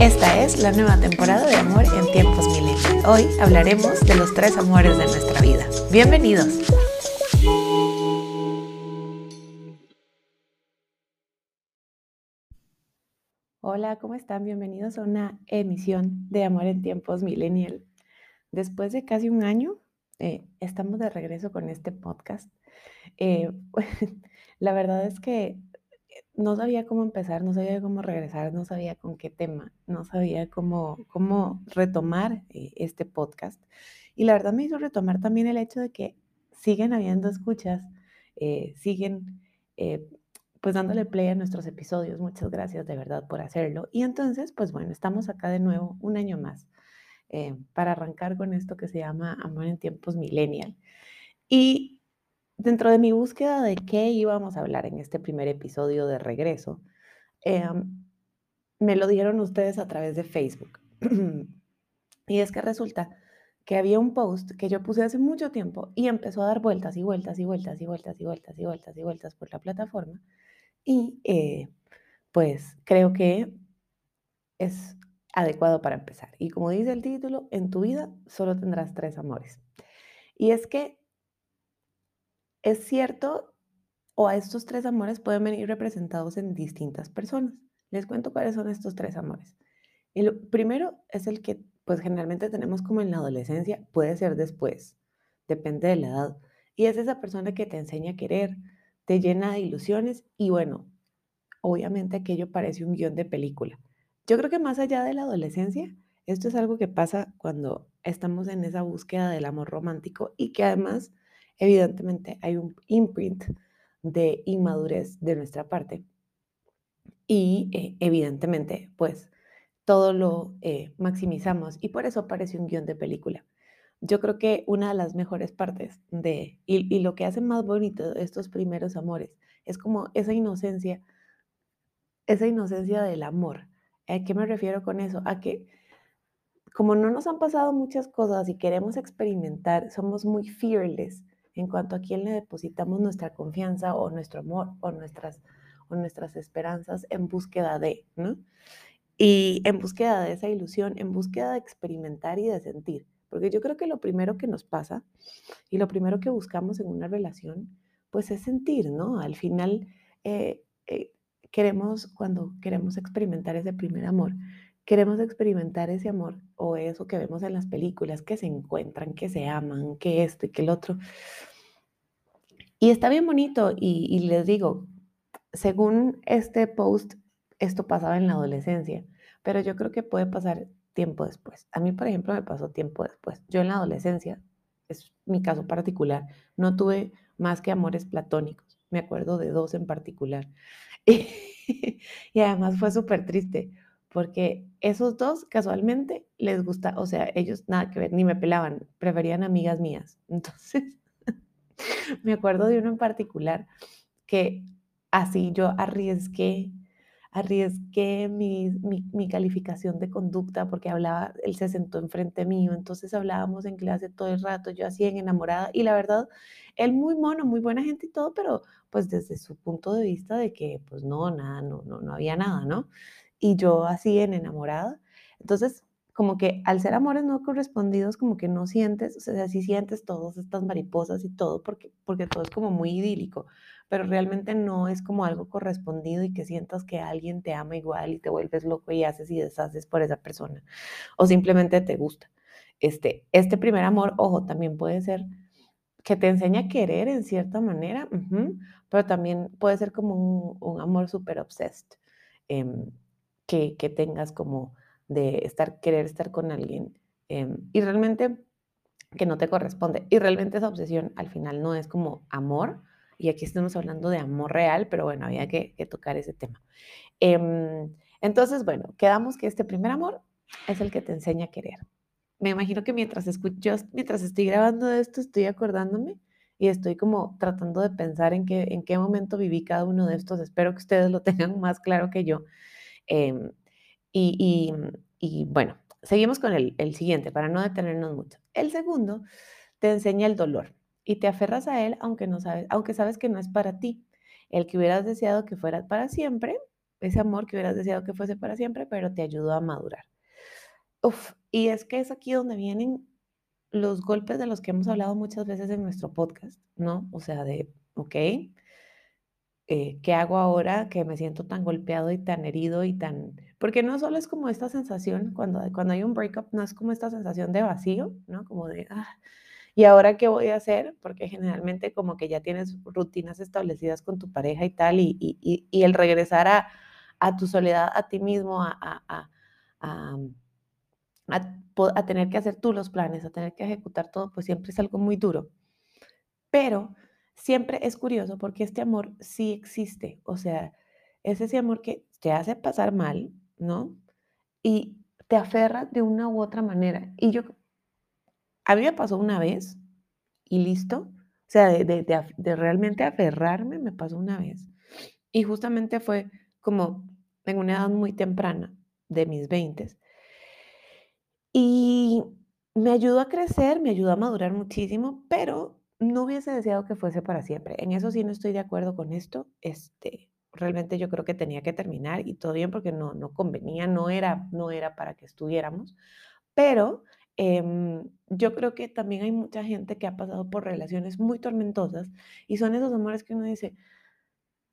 Esta es la nueva temporada de Amor en tiempos milenios. Hoy hablaremos de los tres amores de nuestra vida. Bienvenidos. Hola, ¿cómo están? Bienvenidos a una emisión de Amor en tiempos millennial. Después de casi un año, eh, estamos de regreso con este podcast. Eh, la verdad es que no sabía cómo empezar, no sabía cómo regresar, no sabía con qué tema, no sabía cómo, cómo retomar eh, este podcast. Y la verdad me hizo retomar también el hecho de que siguen habiendo escuchas, eh, siguen eh, pues dándole play a nuestros episodios. Muchas gracias de verdad por hacerlo. Y entonces, pues bueno, estamos acá de nuevo un año más para arrancar con esto que se llama Amor en tiempos millennial. Y dentro de mi búsqueda de qué íbamos a hablar en este primer episodio de regreso, em, me lo dieron ustedes a través de Facebook. y es que resulta que había un post que yo puse hace mucho tiempo y empezó a dar vueltas y vueltas y vueltas y vueltas y vueltas y vueltas y vueltas por la plataforma. Y eh, pues creo que es adecuado para empezar. Y como dice el título, en tu vida solo tendrás tres amores. Y es que es cierto, o a estos tres amores pueden venir representados en distintas personas. Les cuento cuáles son estos tres amores. El primero es el que pues generalmente tenemos como en la adolescencia, puede ser después, depende de la edad. Y es esa persona que te enseña a querer, te llena de ilusiones y bueno, obviamente aquello parece un guion de película. Yo creo que más allá de la adolescencia, esto es algo que pasa cuando estamos en esa búsqueda del amor romántico y que además evidentemente hay un imprint de inmadurez de nuestra parte. Y eh, evidentemente, pues todo lo eh, maximizamos y por eso parece un guion de película. Yo creo que una de las mejores partes de, y, y lo que hace más bonito estos primeros amores, es como esa inocencia, esa inocencia del amor. ¿A qué me refiero con eso? A que como no nos han pasado muchas cosas y queremos experimentar, somos muy fearless en cuanto a quién le depositamos nuestra confianza o nuestro amor o nuestras, o nuestras esperanzas en búsqueda de, ¿no? Y en búsqueda de esa ilusión, en búsqueda de experimentar y de sentir. Porque yo creo que lo primero que nos pasa y lo primero que buscamos en una relación, pues es sentir, ¿no? Al final, eh, eh, queremos, cuando queremos experimentar ese primer amor, queremos experimentar ese amor o eso que vemos en las películas, que se encuentran, que se aman, que esto y que el otro. Y está bien bonito y, les digo, según este post, esto pasaba en la adolescencia, pero yo creo que puede pasar tiempo después. A mí, por ejemplo, me pasó tiempo después. Yo en la adolescencia, es mi caso particular, no tuve más que amores platónicos. Me acuerdo de dos en particular. y además fue súper triste porque esos dos casualmente les gusta, o sea, ellos nada que ver, ni me pelaban, preferían amigas mías. Entonces, me acuerdo de uno en particular que así yo arriesgué, arriesgué mi, mi, calificación de conducta porque hablaba, él se sentó enfrente mío, entonces hablábamos en clase todo el rato, yo así en enamorada y la verdad, él muy mono, muy buena gente y todo, pero pues desde su punto de vista de que pues no, nada, no, no, no había nada, ¿no? Y yo así en enamorada. Entonces, como que al ser amores no correspondidos, como que no sientes, o sea, sí sientes todas estas mariposas y todo, porque, porque todo es como muy idílico, pero realmente no es como algo correspondido y que sientas que alguien te ama igual y te vuelves loco y haces y deshaces por esa persona, o simplemente te gusta. Este, este primer amor, ojo, también puede ser que te enseña a querer en cierta manera, pero también puede ser como un, un amor súper obsessed. Em, que, tengas como de estar, querer estar con alguien em, y realmente que no te corresponde. Y realmente esa obsesión al final no es como amor, y aquí estamos hablando de amor real, pero bueno, había que, tocar ese tema. Em, entonces, bueno, quedamos que este primer amor es el que te enseña a querer. Me imagino que mientras escucho, mientras estoy grabando esto, estoy acordándome y estoy como tratando de pensar en qué, en qué momento viví cada uno de estos. Espero que ustedes lo tengan más claro que yo. Em, y, bueno, seguimos con el, siguiente para no detenernos mucho. El segundo te enseña el dolor y te aferras a él aunque, no sabes, aunque sabes que no es para ti. El que hubieras deseado que fuera para siempre, ese amor que hubieras deseado que fuese para siempre, pero te ayudó a madurar. Y es que es aquí donde vienen los golpes de los que hemos hablado muchas veces en nuestro podcast, ¿no? O sea, de, ok, eh, ¿qué hago ahora que me siento tan golpeado y tan herido y tan... Porque no solo es como esta sensación, cuando, cuando hay un breakup, no es como esta sensación de vacío, ¿no? Como de, ah, ¿y ahora qué voy a hacer? Porque generalmente como que ya tienes rutinas establecidas con tu pareja y tal, y, y, y el regresar a, a, tu soledad, a ti mismo, a, a, a, a tener que hacer tú los planes, a tener que ejecutar todo, pues siempre es algo muy duro. Pero siempre es curioso porque este amor sí existe, o sea, es ese amor que te hace pasar mal, ¿no? Y te aferra de una u otra manera. Y yo, a mí me pasó una vez y listo, o sea, de, de, realmente aferrarme me pasó una vez. Y justamente fue como en una edad muy temprana de mis 20. Y me ayudó a crecer, me ayudó a madurar muchísimo, pero no hubiese deseado que fuese para siempre. En eso sí no estoy de acuerdo con esto. Este, realmente yo creo que tenía que terminar y todo bien porque no, no convenía, no era, no era para que estuviéramos. Pero em, yo creo que también hay mucha gente que ha pasado por relaciones muy tormentosas y son esos amores que uno dice,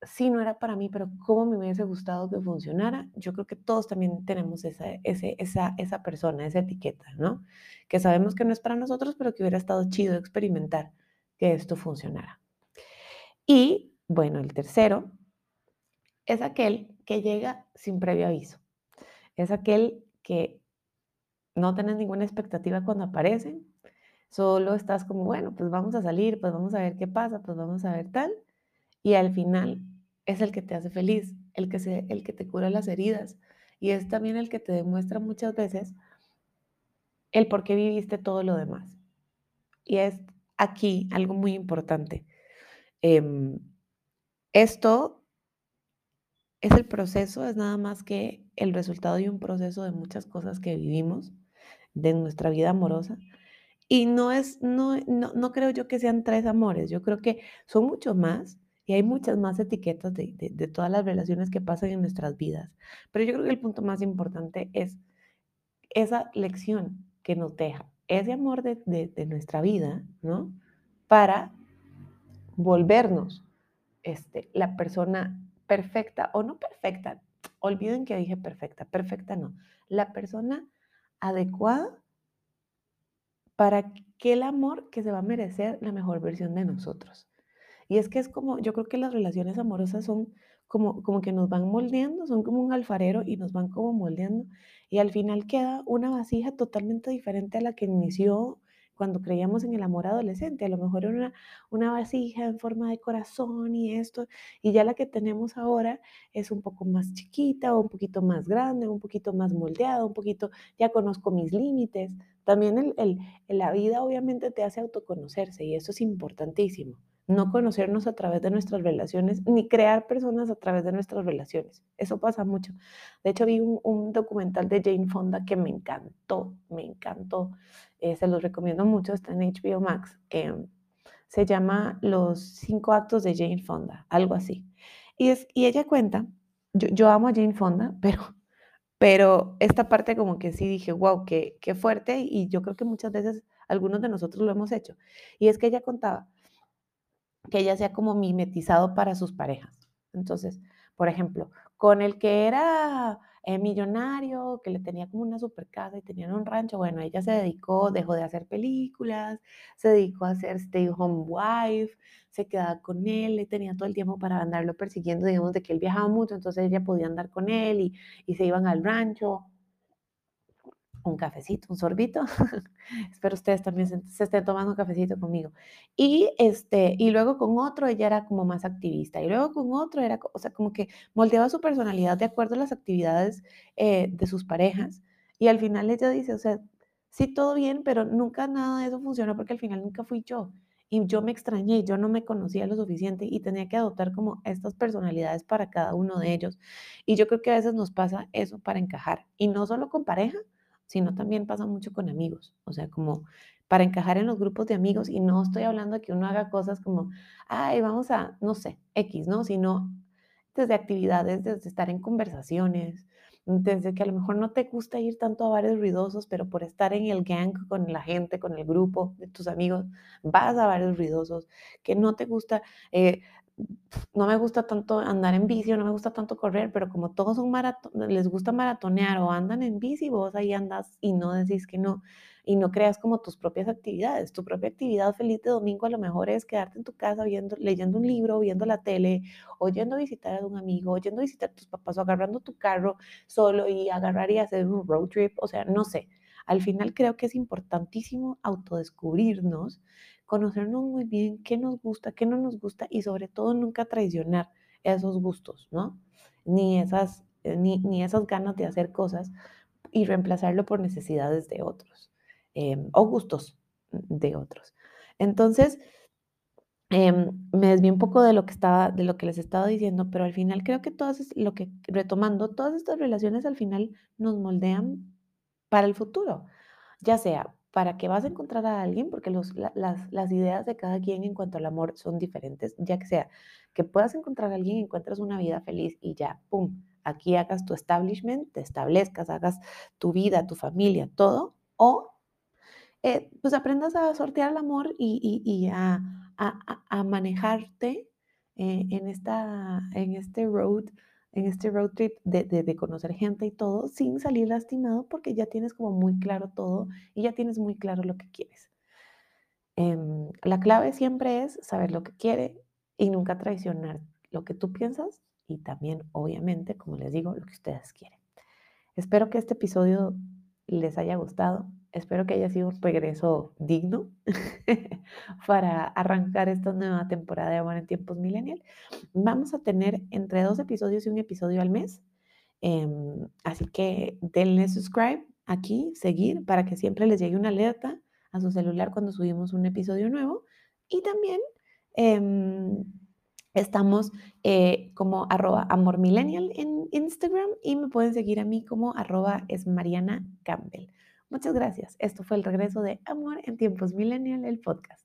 sí, no era para mí, pero cómo me hubiese gustado que funcionara. Yo creo que todos también tenemos esa, ese, esa, esa persona, esa etiqueta, ¿no? Que sabemos que no es para nosotros, pero que hubiera estado chido experimentar esto funcionara. Y bueno, el tercero es aquel que llega sin previo aviso. Es aquel que no tienes ninguna expectativa cuando aparecen, solo estás como, bueno, pues vamos a salir, pues vamos a ver qué pasa, pues vamos a ver tal, y al final es el que te hace feliz, el que, se, el que te cura las heridas, y es también el que te demuestra muchas veces el por qué viviste todo lo demás. Y es aquí algo muy importante. Em, esto es el proceso, es nada más que el resultado y un proceso de muchas cosas que vivimos de nuestra vida amorosa. Y no es, no, no, creo yo que sean tres amores, yo creo que son muchos más y hay muchas más etiquetas de, de, todas las relaciones que pasan en nuestras vidas. Pero yo creo que el punto más importante es esa lección que nos deja ese amor de, de, nuestra vida, ¿no? Para volvernos este, la persona perfecta o no perfecta. Olviden que dije perfecta, perfecta no. La persona adecuada para que el amor que se va a merecer la mejor versión de nosotros. Y es que es como, yo creo que las relaciones amorosas son como, como que nos van moldeando, son como un alfarero y nos van como moldeando. Y al final queda una vasija totalmente diferente a la que inició cuando creíamos en el amor adolescente. A lo mejor era una, una vasija en forma de corazón y esto, y ya la que tenemos ahora es un poco más chiquita o un poquito más grande, un poquito más moldeada, un poquito, ya conozco mis límites. También el, el, la vida obviamente te hace autoconocerse y eso es importantísimo no conocernos a través de nuestras relaciones, ni crear personas a través de nuestras relaciones. Eso pasa mucho. De hecho, vi un, documental de Jane Fonda que me encantó, me encantó. Eh, se los recomiendo mucho, está en HBO Max. Se llama Los cinco actos de Jane Fonda, algo así. Y, es, y ella cuenta, yo, yo amo a Jane Fonda, pero, pero esta parte como que sí dije, wow, qué, qué fuerte, y yo creo que muchas veces algunos de nosotros lo hemos hecho. Y es que ella contaba que ella sea como mimetizado para sus parejas. Entonces, por ejemplo, con el que era eh, millonario, que le tenía como una super casa y tenían un rancho, bueno, ella se dedicó, dejó de hacer películas, se dedicó a hacer stay home wife, se quedaba con él, le tenía todo el tiempo para andarlo persiguiendo, digamos, de que él viajaba mucho, entonces ella podía andar con él y, y se iban al rancho un cafecito, un sorbito. Espero ustedes también se, estén tomando un cafecito conmigo. Y, este, y luego con otro ella era como más activista. Y luego con otro era, o sea, como que moldeaba su personalidad de acuerdo a las actividades eh, de sus parejas. Y al final ella dice, o sea, sí, todo bien, pero nunca nada de eso funcionó porque al final nunca fui yo. Y yo me extrañé, yo no me conocía lo suficiente y tenía que adoptar como estas personalidades para cada uno de ellos. Y yo creo que a veces nos pasa eso para encajar. Y no solo con pareja, sino también pasa mucho con amigos, o sea, como para encajar en los grupos de amigos y no estoy hablando de que uno haga cosas como, ay, vamos a, no sé, X, ¿no? Sino desde actividades, desde estar en conversaciones, desde que a lo mejor no te gusta ir tanto a bares ruidosos, pero por estar en el gang con la gente, con el grupo de tus amigos, vas a bares ruidosos, que no te gusta, eh, no me gusta tanto andar en bici no me gusta tanto correr, pero como todos son les gusta maratonear o andan en bici, vos ahí andas y no decís que no y no creas como tus propias actividades. Tu propia actividad feliz de domingo a lo mejor es quedarte en tu casa viendo, leyendo un libro, viendo la tele, o yendo a visitar a un amigo, o yendo a visitar a tus papás, o agarrando tu carro solo y agarrar y hacer un road trip, o sea, no sé. Al final creo que es importantísimo autodescubrirnos, conocernos muy bien qué nos gusta, qué no nos gusta y sobre todo nunca traicionar esos gustos, ¿no? Ni esas, eh, ni, ni esas ganas de hacer cosas y reemplazarlo por necesidades de otros. Em, o gustos de otros. Entonces, em, me desvié un poco de lo que estaba, de lo que les estaba diciendo, pero al final creo que todas, lo que, retomando, todas estas relaciones al final nos moldean para el futuro, ya sea para que vas a encontrar a alguien, porque los, las, las, ideas de cada quien en cuanto al amor son diferentes, ya que sea que puedas encontrar a alguien y encuentres una vida feliz y ya, ¡pum!, aquí hagas tu establishment, te establezcas, hagas tu vida, tu familia, todo, o eh, pues aprendas a sortear el amor y, a, manejarte eh, en, esta, en este road, en este road trip de, conocer gente y todo, sin salir lastimado porque ya tienes como muy claro todo y ya tienes muy claro lo que quieres. Em, la clave siempre es saber lo que quiere y nunca traicionar lo que tú piensas y también, obviamente, como les digo, lo que ustedes quieren. Espero que este episodio les haya gustado. Espero que haya sido un regreso digno para arrancar esta nueva temporada de Amor en Tiempos Millennial. Vamos a tener entre dos episodios y un episodio al mes. Em, así que denle subscribe aquí, seguir, para que siempre les llegue una alerta a su celular cuando subimos un episodio nuevo. Y también em, estamos eh, como arroba amormillennial en Instagram y me pueden seguir a mí como arroba es Mariana Campbell. Muchas gracias. Esto fue el regreso de Amor en Tiempos Millennial, el podcast.